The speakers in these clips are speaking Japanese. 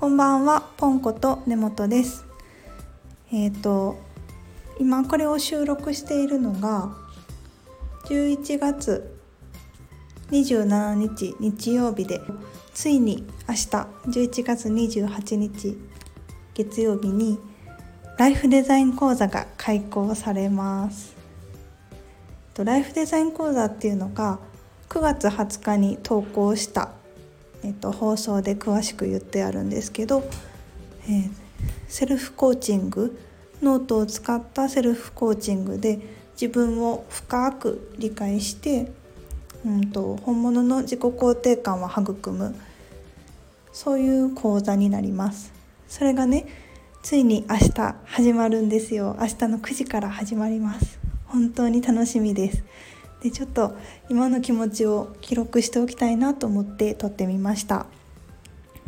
こんばんは、ポンコと根本です。えっ、と今これを収録しているのが11月27日日曜日でついに明日11月28日月曜日にライフデザイン講座が開講されます。ライフデザイン講座っていうのが9月20日に投稿した、えっと、放送で詳しく言ってあるんですけど、えーセルフコーチングノートを使ったセルフコーチングで自分を深く理解して、うん、と本物の自己肯定感を育むそういう講座になります。それがねついに明日始まるんですよ。明日の9時から始まります。本当に楽しみです。でちょっと今の気持ちを記録しておきたいなと思って撮ってみました。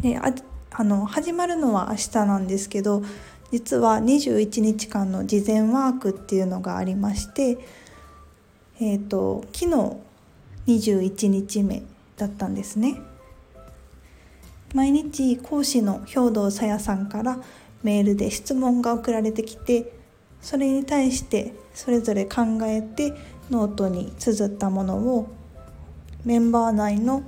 でああの始まるのは明日なんですけど実は21日間の事前ワークっていうのがありましてえっ、と昨日21日目だったんですね。毎日講師の兵藤さやさんからメールで質問が送られてきてそれに対してそれぞれ考えてノートに綴ったものをメンバー内の、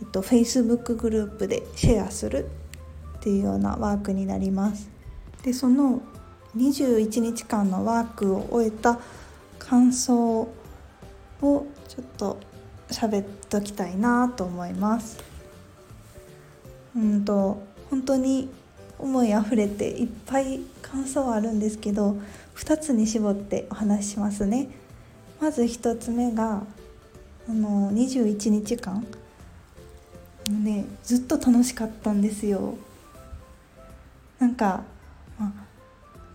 えっと、Facebook グループでシェアするっていうようなワークになります。でその21日間のワークを終えた感想をちょっと喋っときたいなと思います。うんと本当に思いあふれていっぱい感想はあるんですけど2つに絞ってお話ししますね。まず1つ目があの21日間ねずっと楽しかったんですよ。なんか、ま、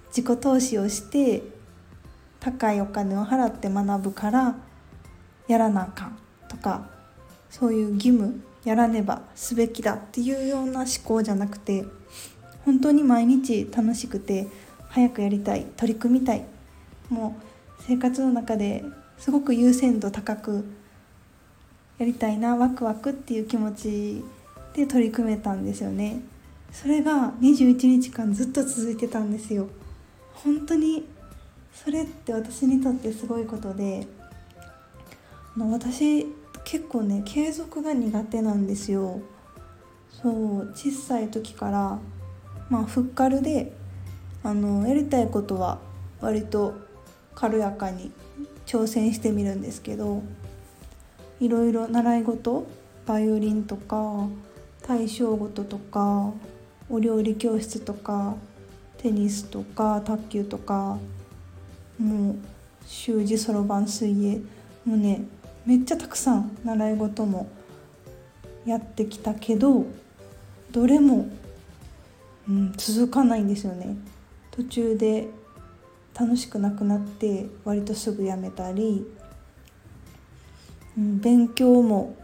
自己投資をして高いお金を払って学ぶからやらなあかんとかそういう義務やらねばすべきだっていうような思考じゃなくて本当に毎日楽しくて早くやりたい取り組みたいもう生活の中ですごく優先度高くやりたいなワクワクっていう気持ちで取り組めたんですよね。それが21日間ずっと続いてたんですよ。本当にそれって私にとってすごいことであの私結構ね継続が苦手なんですよ。そう小さい時からまあふっかるであのやりたいことは割と軽やかに挑戦してみるんですけどいろいろ習い事バイオリンとか大正事とかお料理教室とかテニスとか卓球とかもう習字そろばん水泳もうねめっちゃたくさん習い事もやってきたけどどれも、うん、続かないんですよね。途中で楽しくなくなって割とすぐやめたり、うん、勉強も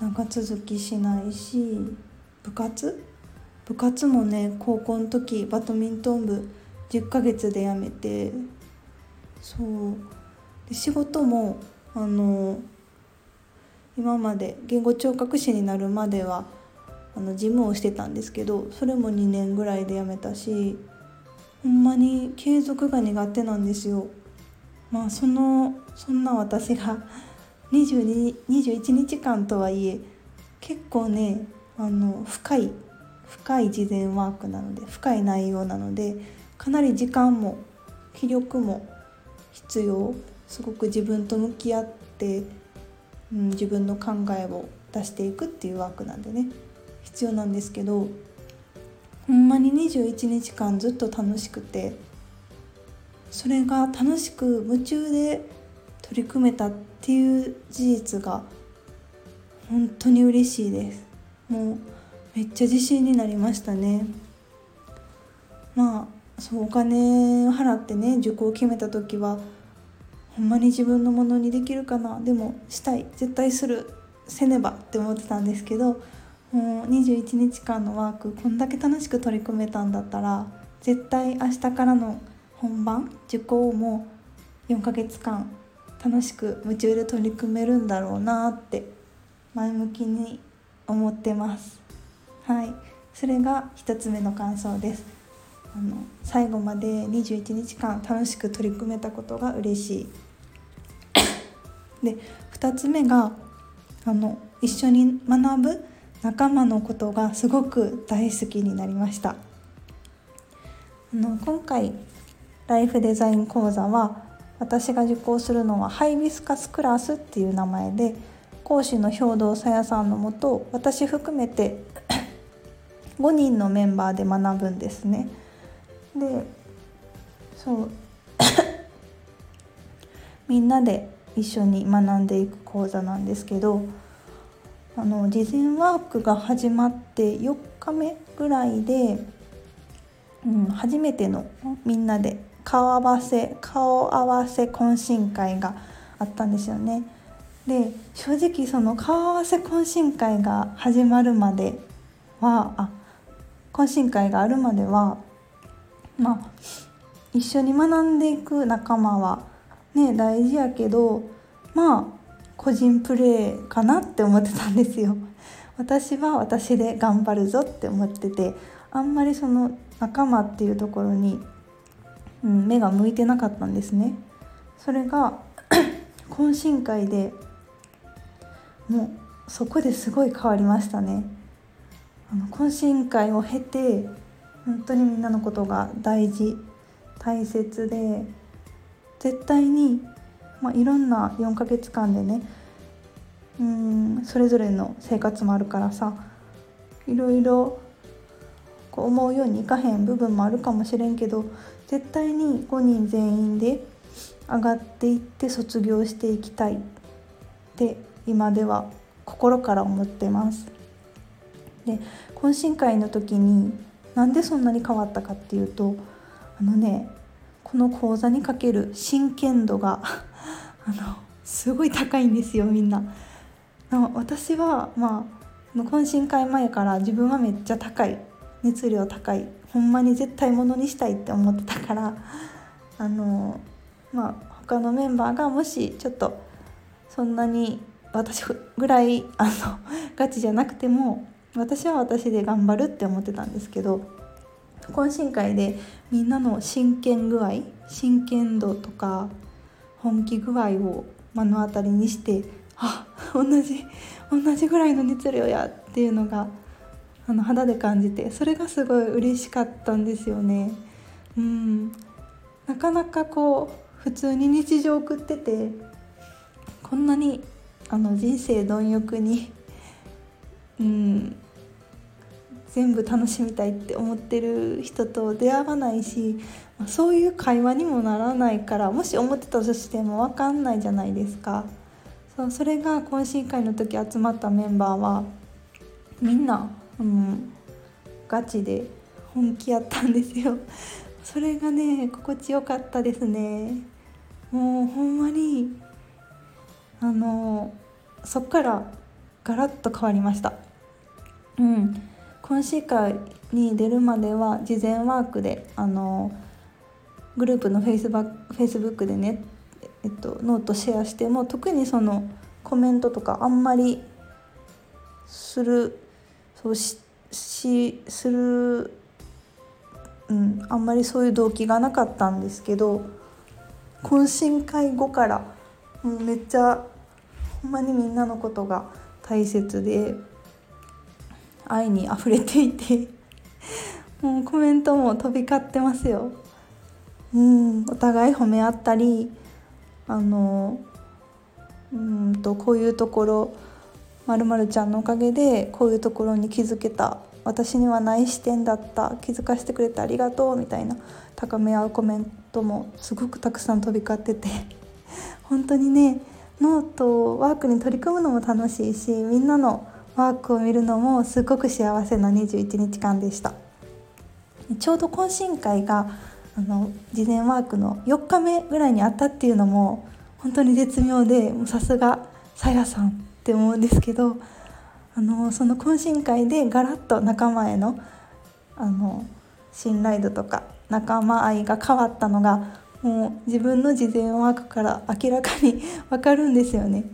長続きしないし部活？部活もね高校の時バドミントン部10ヶ月で辞めてそう。で仕事もあの今まで言語聴覚士になるまではあの事務をしてたんですけどそれも2年ぐらいで辞めたしほんまに継続が苦手なんですよ。まあそのそんな私が 22 21日間とはいえ結構ねあの深い深い事前ワークなので深い内容なのでかなり時間も気力も必要すごく自分と向き合って、うん、自分の考えを出していくっていうワークなんでね必要なんですけどほんまに21日間ずっと楽しくてそれが楽しく夢中で取り組めたっていう事実が本当に嬉しいです。もうめっちゃ自信になりましたね。まあそうお金払ってね受講を決めた時はほんまに自分のものにできるかなでもしたい絶対するせねばって思ってたんですけどもう21日間のワークこんだけ楽しく取り組めたんだったら絶対明日からの本番受講も4ヶ月間楽しく夢中で取り組めるんだろうなって前向きに思ってます。はい、それが1つ目の感想です。あの最後まで21日間楽しく取り組めたことが嬉しい。で2つ目があの一緒に学ぶ仲間のことがすごく大好きになりましたあの今回ライフデザイン講座は私が受講するのはハイビスカスクラスっていう名前で講師の兵藤さやさんのもと私含めて 5人のメンバーで学ぶんですね。でそう みんなで一緒に学んでいく講座なんですけどあの事前ワークが始まって4日目ぐらいで、うん、初めてのみんなで顔合わせ顔合わせ懇親会があったんですよね。で正直その顔合わせ懇親会が始まるまではあ懇親会があるまではまあ一緒に学んでいく仲間はね大事やけどまあ個人プレーかなって思ってたんですよ。私は私で頑張るぞって思っててあんまりその仲間っていうところに、うん、目が向いてなかったんですね。それが 懇親会でもうそこですごい変わりましたね。あの懇親会を経て本当にみんなのことが大事大切で絶対にまあ、いろんな4ヶ月間でねうんそれぞれの生活もあるからさいろいろこう思うようにいかへん部分もあるかもしれんけど絶対に5人全員で上がっていって卒業していきたいって今では心から思ってます。で懇親会の時になんでそんなに変わったかっていうとあのねこの講座にかける真剣度があのすごい高いんですよみんな。私はまあ懇親会前から自分はめっちゃ高い熱量高いほんまに絶対ものにしたいって思ってたからあのまあ他のメンバーがもしちょっとそんなに私ぐらいあのガチじゃなくても私は私で頑張るって思ってたんですけど懇親会でみんなの真剣具合真剣度とか本気具合を目の当たりにしてあ同じ同じぐらいの熱量やっていうのがあの肌で感じてそれがすごい嬉しかったんですよね。うんなかなかこう普通に日常送っててこんなにあの人生貪欲にうん全部楽しみたいって思ってる人と出会わないしそういう会話にもならないからもし思ってたとしても分かんないじゃないですか。そうそれが懇親会の時集まったメンバーはみんな、うん、ガチで本気やったんですよ。それがね心地よかったですね。もうほんまにあのそっからガラッと変わりました。うん。懇親会に出るまでは事前ワークであのグループのフェイスバフェイスブックでね、えっと、ノートシェアしても特にそのコメントとかあんまりするそうししする、うん、あんまりそういう動機がなかったんですけど懇親会後からもうめっちゃほんまにみんなのことが大切で愛にあふれていて もうコメントも飛び交ってますよ。うんお互い褒め合ったりあのうんとこういうところまるまるちゃんのおかげでこういうところに気づけた。私にはない視点だった。気づかせてくれてありがとうみたいな高め合うコメントもすごくたくさん飛び交ってて。本当にねノートワークに取り組むのも楽しいしみんなのワークを見るのもすごく幸せな21日間でしたちょうど懇親会があの事前ワークの4日目ぐらいにあったっていうのも本当に絶妙でさすがさやさんって思うんですけどあのその懇親会でガラッと仲間へのあの信頼度とか仲間愛が変わったのがもう自分の事前ワークから明らかに分かるんですよね。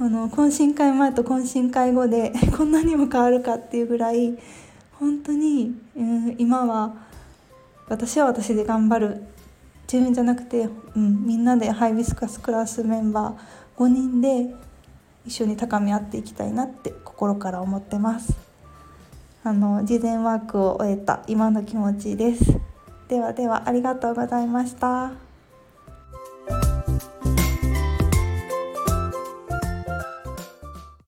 あの懇親会前と懇親会後で こんなにも変わるかっていうぐらい本当に、うん、今は私は私で頑張る。自分じゃなくて、うん、みんなでハイビスカスクラスメンバー5人で一緒に高め合っていきたいなって心から思ってます。あの事前ワークを終えた今の気持ちです。ではではありがとうございました。